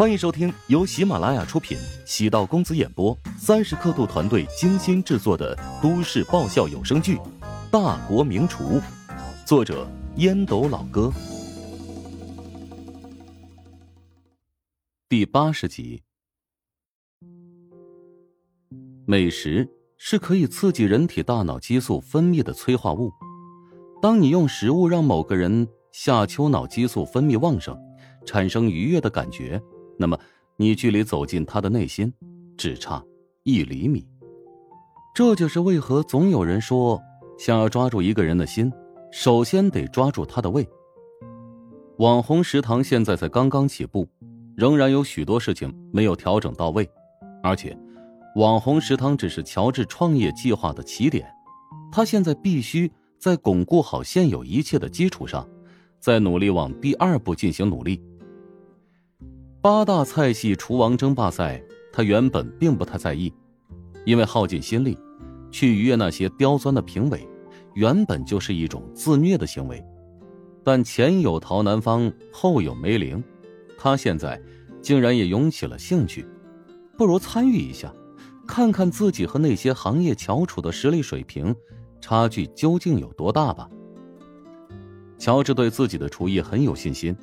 欢迎收听由喜马拉雅出品、喜道公子演播、三十刻度团队精心制作的都市爆笑有声剧《大国名厨》，作者烟斗老哥，第八十集。美食是可以刺激人体大脑激素分泌的催化物。当你用食物让某个人下丘脑激素分泌旺盛，产生愉悦的感觉。那么，你距离走进他的内心，只差一厘米。这就是为何总有人说，想要抓住一个人的心，首先得抓住他的胃。网红食堂现在才刚刚起步，仍然有许多事情没有调整到位，而且，网红食堂只是乔治创业计划的起点，他现在必须在巩固好现有一切的基础上，再努力往第二步进行努力。八大菜系厨王争霸赛，他原本并不太在意，因为耗尽心力去逾越那些刁钻的评委，原本就是一种自虐的行为。但前有陶南方，后有梅玲，他现在竟然也涌起了兴趣，不如参与一下，看看自己和那些行业翘楚的实力水平差距究竟有多大吧。乔治对自己的厨艺很有信心，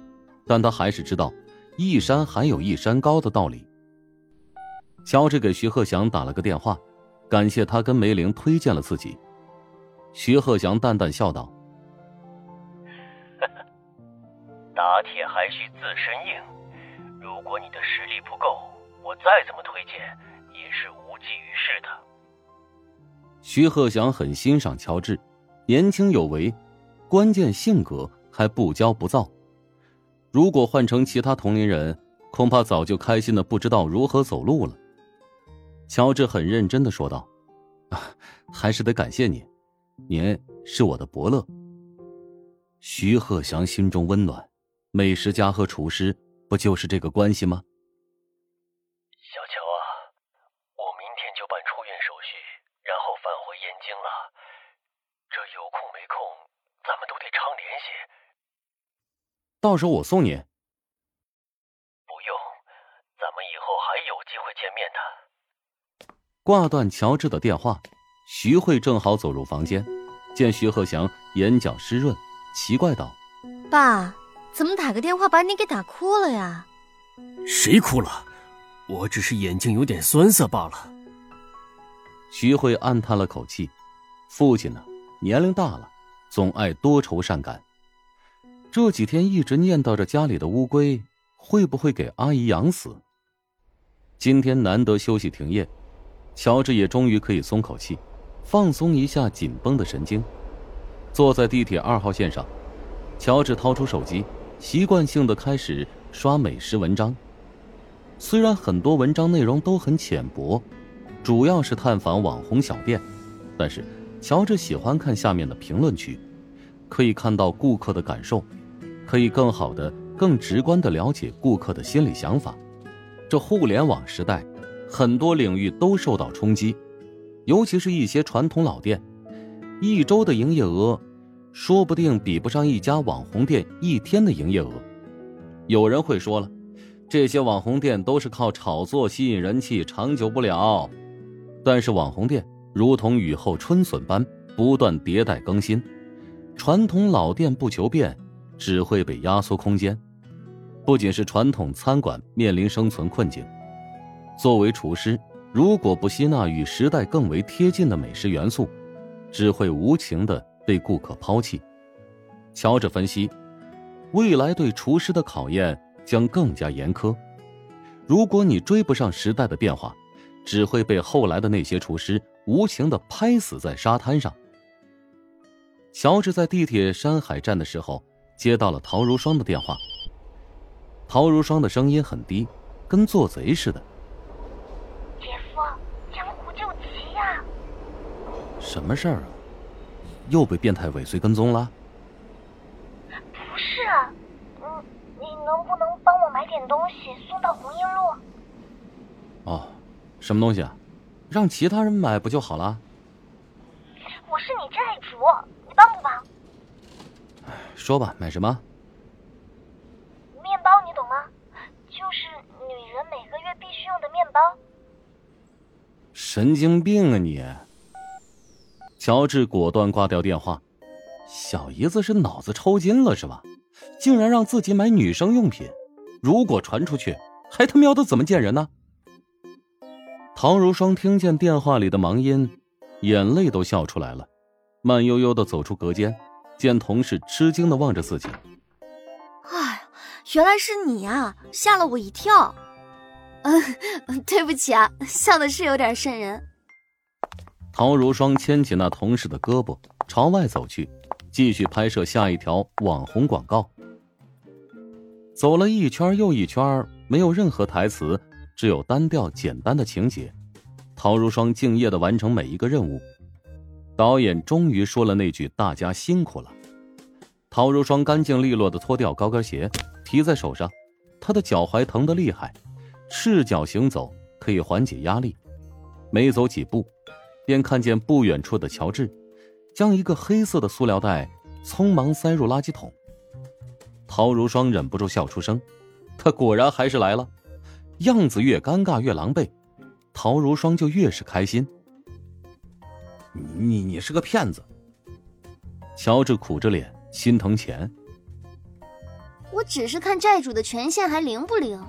但他还是知道。一山还有一山高的道理。乔治给徐鹤祥打了个电话，感谢他跟梅玲推荐了自己。徐鹤祥淡淡笑道：“ 打铁还需自身硬，如果你的实力不够，我再怎么推荐也是无济于事的。”徐鹤祥很欣赏乔治，年轻有为，关键性格还不骄不躁。如果换成其他同龄人，恐怕早就开心的不知道如何走路了。乔治很认真的说道：“啊，还是得感谢你，您是我的伯乐。”徐鹤祥心中温暖，美食家和厨师不就是这个关系吗？小乔啊，我明天就办出院手续，然后返回燕京了。这有空没空，咱们都得常联系。到时候我送你。不用，咱们以后还有机会见面的。挂断乔治的电话，徐慧正好走入房间，见徐鹤翔眼角湿润，奇怪道：“爸，怎么打个电话把你给打哭了呀？”“谁哭了？我只是眼睛有点酸涩罢了。”徐慧暗叹了口气，父亲呢，年龄大了，总爱多愁善感。这几天一直念叨着家里的乌龟会不会给阿姨养死。今天难得休息停业，乔治也终于可以松口气，放松一下紧绷的神经。坐在地铁二号线上，乔治掏出手机，习惯性的开始刷美食文章。虽然很多文章内容都很浅薄，主要是探访网红小店，但是乔治喜欢看下面的评论区，可以看到顾客的感受。可以更好的、更直观的了解顾客的心理想法。这互联网时代，很多领域都受到冲击，尤其是一些传统老店，一周的营业额，说不定比不上一家网红店一天的营业额。有人会说了，这些网红店都是靠炒作吸引人气，长久不了。但是网红店如同雨后春笋般不断迭代更新，传统老店不求变。只会被压缩空间，不仅是传统餐馆面临生存困境，作为厨师，如果不吸纳与时代更为贴近的美食元素，只会无情的被顾客抛弃。乔治分析，未来对厨师的考验将更加严苛。如果你追不上时代的变化，只会被后来的那些厨师无情的拍死在沙滩上。乔治在地铁山海站的时候。接到了陶如霜的电话。陶如霜的声音很低，跟做贼似的。姐夫，江湖救急呀！什么事儿啊？又被变态尾随跟踪了？不是，嗯，你能不能帮我买点东西送到红缨路？哦，什么东西啊？让其他人买不就好了？我是你债主，你帮不帮？说吧，买什么？面包你懂吗？就是女人每个月必须用的面包。神经病啊你！乔治果断挂掉电话。小姨子是脑子抽筋了是吧？竟然让自己买女生用品，如果传出去，还他喵的怎么见人呢？唐如霜听见电话里的忙音，眼泪都笑出来了，慢悠悠的走出隔间，见同事吃惊的望着自己。哎，原来是你啊，吓了我一跳。嗯，对不起啊，笑的是有点瘆人。陶如霜牵起那同事的胳膊，朝外走去。继续拍摄下一条网红广告。走了一圈又一圈，没有任何台词，只有单调简单的情节。陶如霜敬业的完成每一个任务。导演终于说了那句：“大家辛苦了。”陶如霜干净利落的脱掉高跟鞋，提在手上。她的脚踝疼得厉害，赤脚行走可以缓解压力。没走几步，便看见不远处的乔治。将一个黑色的塑料袋匆忙塞入垃圾桶。陶如霜忍不住笑出声，他果然还是来了，样子越尴尬越狼狈，陶如霜就越是开心。你你是个骗子！乔治苦着脸，心疼钱。我只是看债主的权限还灵不灵。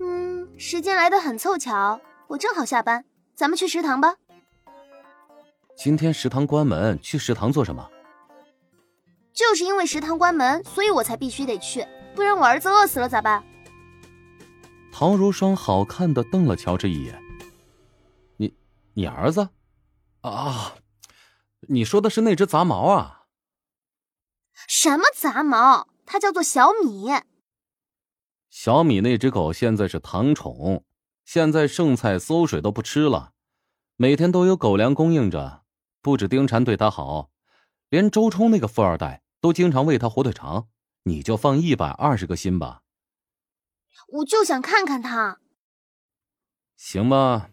嗯，时间来的很凑巧，我正好下班，咱们去食堂吧。今天食堂关门，去食堂做什么？就是因为食堂关门，所以我才必须得去，不然我儿子饿死了咋办？陶如霜好看的瞪了乔治一眼。你，你儿子？啊，你说的是那只杂毛啊？什么杂毛？它叫做小米。小米那只狗现在是糖宠，现在剩菜馊水都不吃了，每天都有狗粮供应着。不止丁婵对它好，连周冲那个富二代都经常喂它火腿肠。你就放一百二十个心吧。我就想看看他。行吧。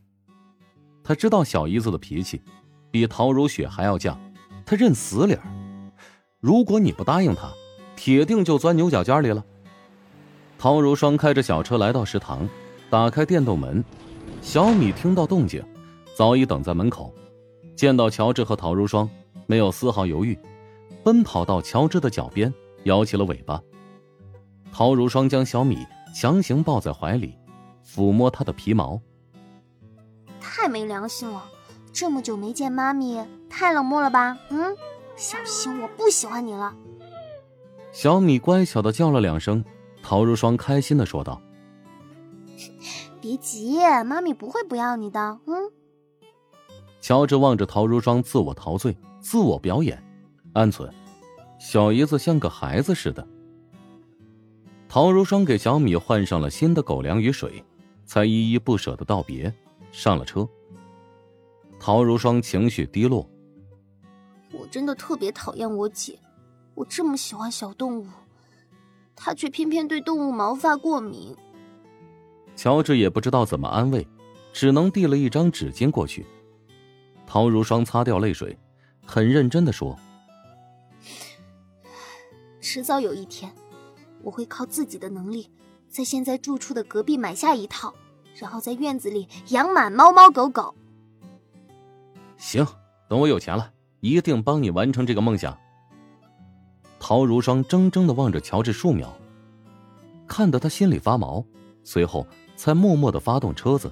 他知道小姨子的脾气，比陶如雪还要犟，他认死理儿。如果你不答应他，铁定就钻牛角尖里了。陶如霜开着小车来到食堂，打开电动门，小米听到动静，早已等在门口。见到乔治和陶如霜，没有丝毫犹豫，奔跑到乔治的脚边，摇起了尾巴。陶如霜将小米强行抱在怀里，抚摸他的皮毛。太没良心了！这么久没见妈咪，太冷漠了吧？嗯，小心我不喜欢你了。小米乖巧的叫了两声，陶如霜开心的说道：“ 别急，妈咪不会不要你的。”嗯。乔治望着陶如霜自我陶醉、自我表演，暗存：小姨子像个孩子似的。陶如霜给小米换上了新的狗粮与水，才依依不舍的道别，上了车。陶如霜情绪低落：我真的特别讨厌我姐，我这么喜欢小动物，她却偏偏对动物毛发过敏。乔治也不知道怎么安慰，只能递了一张纸巾过去。陶如霜擦掉泪水，很认真的说：“迟早有一天，我会靠自己的能力，在现在住处的隔壁买下一套，然后在院子里养满猫猫狗狗。”行，等我有钱了，一定帮你完成这个梦想。陶如霜怔怔的望着乔治数秒，看得他心里发毛，随后才默默的发动车子。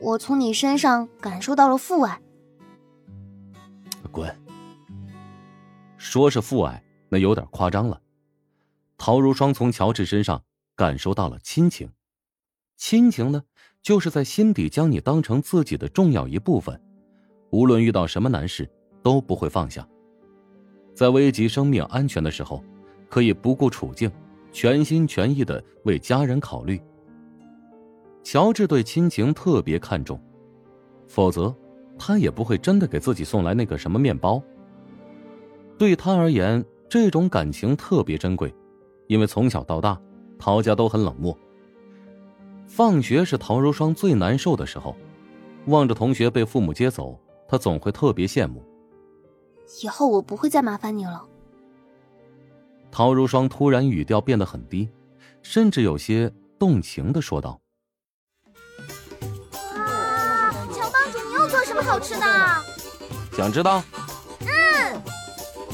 我从你身上感受到了父爱。滚！说是父爱，那有点夸张了。陶如霜从乔治身上感受到了亲情，亲情呢，就是在心底将你当成自己的重要一部分，无论遇到什么难事都不会放下，在危及生命安全的时候，可以不顾处境，全心全意的为家人考虑。乔治对亲情特别看重，否则他也不会真的给自己送来那个什么面包。对他而言，这种感情特别珍贵，因为从小到大，陶家都很冷漠。放学是陶如霜最难受的时候，望着同学被父母接走，她总会特别羡慕。以后我不会再麻烦你了。陶如霜突然语调变得很低，甚至有些动情的说道：“啊，乔帮主，你又做什么好吃的？想知道？嗯，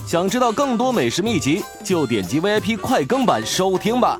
想知道更多美食秘籍，就点击 VIP 快更版收听吧。”